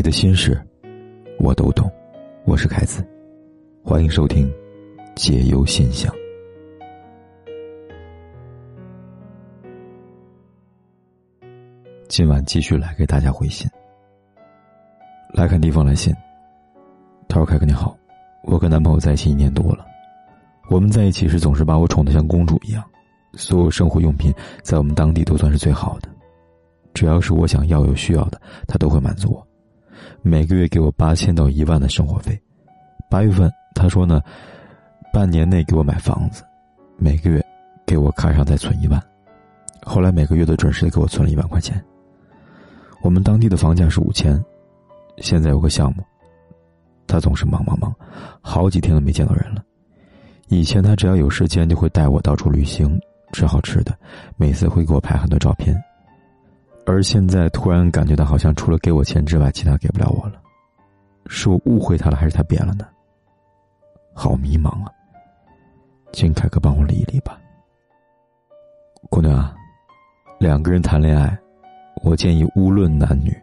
你的心事，我都懂。我是凯子，欢迎收听《解忧信箱》。今晚继续来给大家回信。来看第一封来信。他说：“凯哥你好，我跟男朋友在一起一年多了，我们在一起时总是把我宠得像公主一样，所有生活用品在我们当地都算是最好的，只要是我想要有需要的，他都会满足我。”每个月给我八千到一万的生活费，八月份他说呢，半年内给我买房子，每个月给我卡上再存一万，后来每个月都准时的给我存了一万块钱。我们当地的房价是五千，现在有个项目，他总是忙忙忙，好几天都没见到人了。以前他只要有时间就会带我到处旅行，吃好吃的，每次会给我拍很多照片。而现在突然感觉到，好像除了给我钱之外，其他给不了我了。是我误会他了，还是他变了呢？好迷茫啊！请凯哥帮我理一理吧。姑娘啊，两个人谈恋爱，我建议无论男女，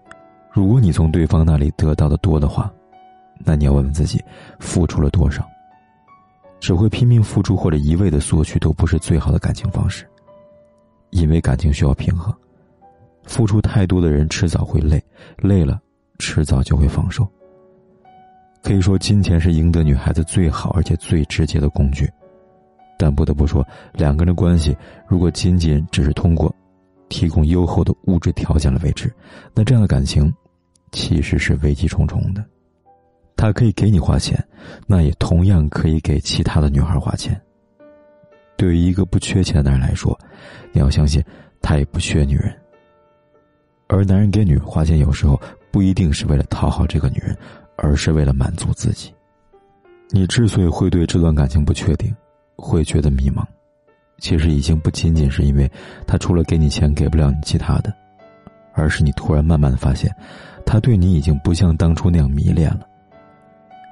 如果你从对方那里得到的多的话，那你要问问自己，付出了多少？只会拼命付出或者一味的索取，都不是最好的感情方式。因为感情需要平衡。付出太多的人迟早会累，累了，迟早就会放手。可以说，金钱是赢得女孩子最好而且最直接的工具，但不得不说，两个人的关系如果仅仅只是通过提供优厚的物质条件来维持，那这样的感情其实是危机重重的。他可以给你花钱，那也同样可以给其他的女孩花钱。对于一个不缺钱的男人来说，你要相信，他也不缺女人。而男人给女人花钱，有时候不一定是为了讨好这个女人，而是为了满足自己。你之所以会对这段感情不确定，会觉得迷茫，其实已经不仅仅是因为他除了给你钱给不了你其他的，而是你突然慢慢的发现，他对你已经不像当初那样迷恋了。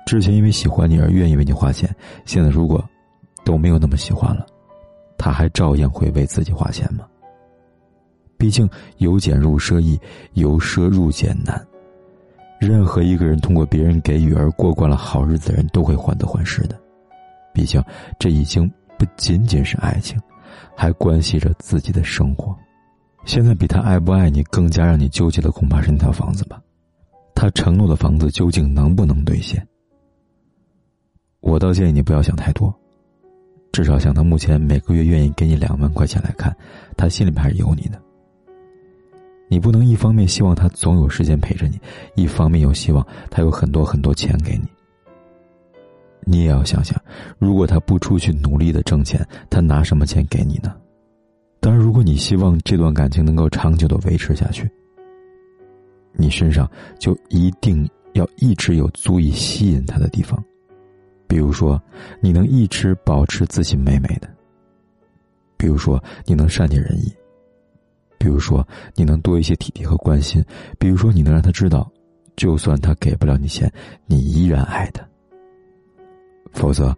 之前因为喜欢你而愿意为你花钱，现在如果都没有那么喜欢了，他还照样会为自己花钱吗？毕竟由俭入奢易，由奢入俭难。任何一个人通过别人给予而过惯了好日子的人，都会患得患失的。毕竟这已经不仅仅是爱情，还关系着自己的生活。现在比他爱不爱你更加让你纠结的，恐怕是那套房子吧？他承诺的房子究竟能不能兑现？我倒建议你不要想太多，至少想他目前每个月愿意给你两万块钱来看，他心里面还是有你的。你不能一方面希望他总有时间陪着你，一方面又希望他有很多很多钱给你。你也要想想，如果他不出去努力的挣钱，他拿什么钱给你呢？当然，如果你希望这段感情能够长久的维持下去，你身上就一定要一直有足以吸引他的地方，比如说，你能一直保持自信美美的；，比如说，你能善解人意。比如说，你能多一些体贴和关心；比如说，你能让他知道，就算他给不了你钱，你依然爱他。否则，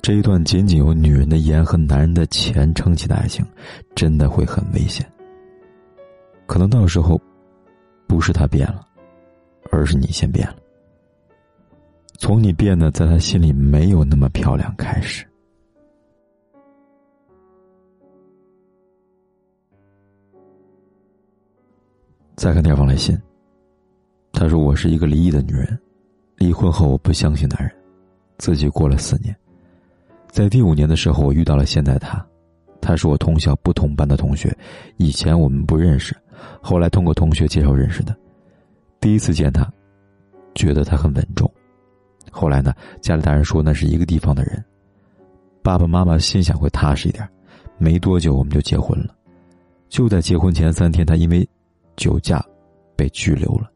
这一段仅仅由女人的颜和男人的钱撑起的爱情，真的会很危险。可能到时候，不是他变了，而是你先变了。从你变得在他心里没有那么漂亮开始。再看二封来信，他说：“我是一个离异的女人，离婚后我不相信男人，自己过了四年，在第五年的时候，我遇到了现在他，他是我同校不同班的同学，以前我们不认识，后来通过同学介绍认识的。第一次见他，觉得他很稳重，后来呢，家里大人说那是一个地方的人，爸爸妈妈心想会踏实一点，没多久我们就结婚了，就在结婚前三天，他因为。”酒驾，被拘留了。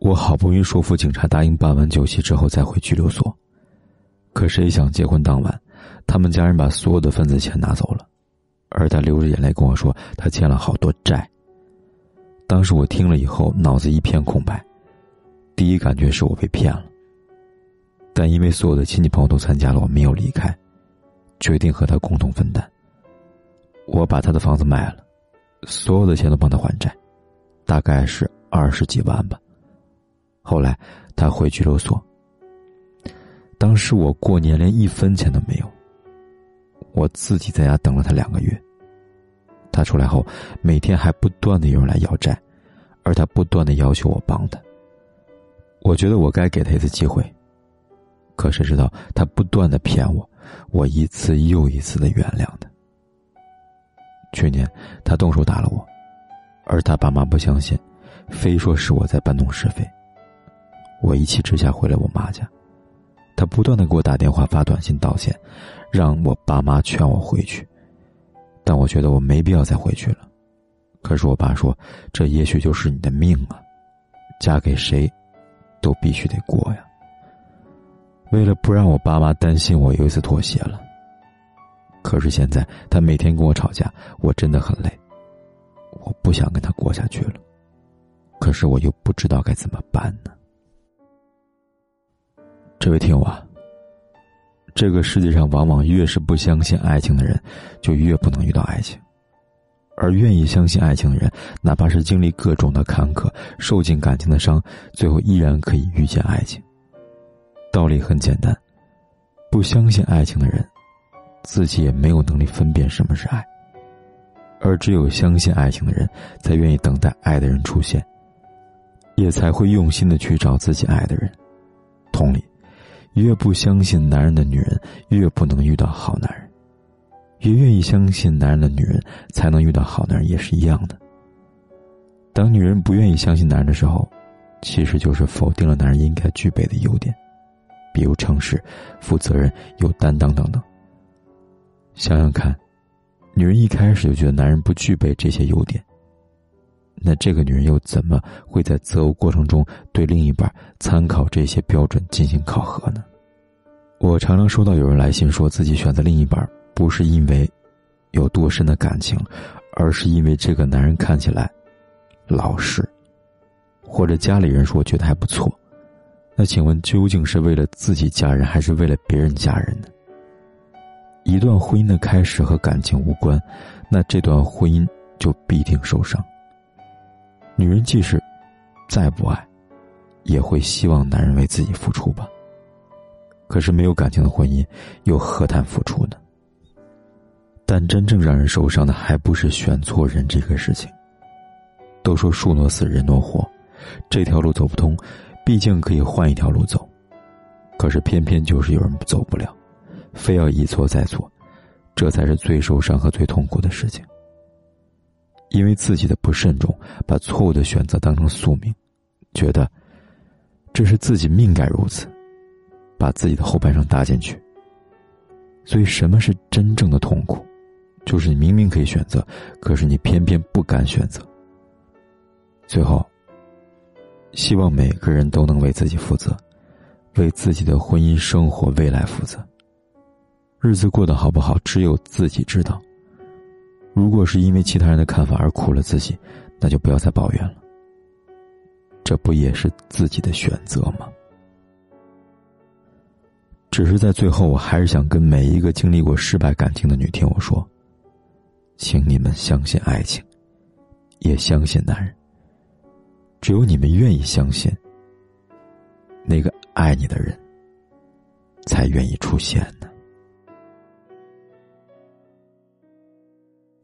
我好不容易说服警察答应办完酒席之后再回拘留所，可谁想结婚当晚，他们家人把所有的份子钱拿走了，而他流着眼泪跟我说他欠了好多债。当时我听了以后脑子一片空白，第一感觉是我被骗了。但因为所有的亲戚朋友都参加了，我没有离开，决定和他共同分担。我把他的房子卖了。所有的钱都帮他还债，大概是二十几万吧。后来他回拘留所。当时我过年连一分钱都没有，我自己在家等了他两个月。他出来后，每天还不断的有人来要债，而他不断的要求我帮他。我觉得我该给他一次机会，可谁知道他不断的骗我，我一次又一次的原谅他。去年他动手打了我，而他爸妈不相信，非说是我在搬弄是非。我一气之下回了我妈家，他不断的给我打电话发短信道歉，让我爸妈劝我回去。但我觉得我没必要再回去了，可是我爸说，这也许就是你的命啊，嫁给谁，都必须得过呀。为了不让我爸妈担心，我有一次妥协了。可是现在他每天跟我吵架，我真的很累，我不想跟他过下去了，可是我又不知道该怎么办呢。这位听友啊。这个世界上，往往越是不相信爱情的人，就越不能遇到爱情；而愿意相信爱情的人，哪怕是经历各种的坎坷，受尽感情的伤，最后依然可以遇见爱情。道理很简单，不相信爱情的人，自己也没有能力分辨什么是爱；而只有相信爱情的人，才愿意等待爱的人出现，也才会用心的去找自己爱的人。同理。越不相信男人的女人，越不能遇到好男人；越愿意相信男人的女人，才能遇到好男人，也是一样的。当女人不愿意相信男人的时候，其实就是否定了男人应该具备的优点，比如诚实、负责任、有担当等等。想想看，女人一开始就觉得男人不具备这些优点。那这个女人又怎么会在择偶过程中对另一半参考这些标准进行考核呢？我常常收到有人来信，说自己选择另一半不是因为有多深的感情，而是因为这个男人看起来老实，或者家里人说觉得还不错。那请问，究竟是为了自己家人，还是为了别人家人呢？一段婚姻的开始和感情无关，那这段婚姻就必定受伤。女人即使再不爱，也会希望男人为自己付出吧。可是没有感情的婚姻，又何谈付出呢？但真正让人受伤的，还不是选错人这个事情。都说树挪死，人挪活，这条路走不通，毕竟可以换一条路走。可是偏偏就是有人走不了，非要一错再错，这才是最受伤和最痛苦的事情。因为自己的不慎重，把错误的选择当成宿命，觉得这是自己命该如此，把自己的后半生搭进去。所以，什么是真正的痛苦？就是你明明可以选择，可是你偏偏不敢选择。最后，希望每个人都能为自己负责，为自己的婚姻生活未来负责。日子过得好不好，只有自己知道。如果是因为其他人的看法而苦了自己，那就不要再抱怨了。这不也是自己的选择吗？只是在最后，我还是想跟每一个经历过失败感情的女听我说：，请你们相信爱情，也相信男人。只有你们愿意相信，那个爱你的人，才愿意出现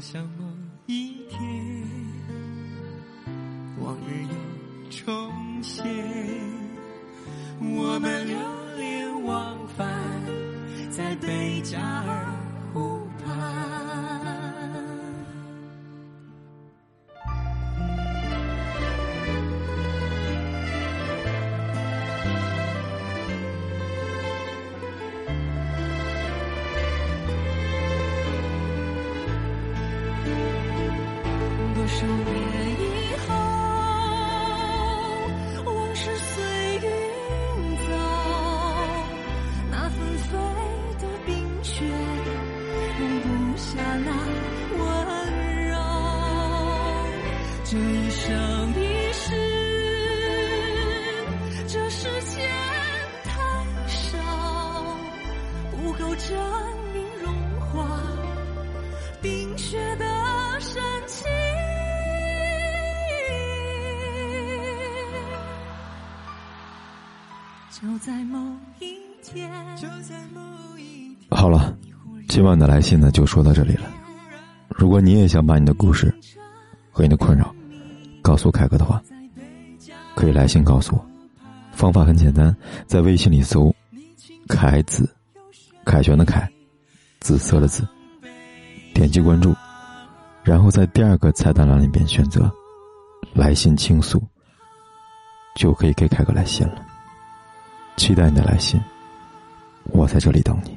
里，多想某一天，往日又重现，我们流连忘返在贝加尔。好了，今晚的来信呢就说到这里了。如果你也想把你的故事和你的困扰告诉凯哥的话，可以来信告诉我。方法很简单，在微信里搜“凯子”，凯旋的凯，紫色的紫，点击关注，然后在第二个菜单栏里边选择“来信倾诉”，就可以给凯哥来信了。期待你的来信，我在这里等你。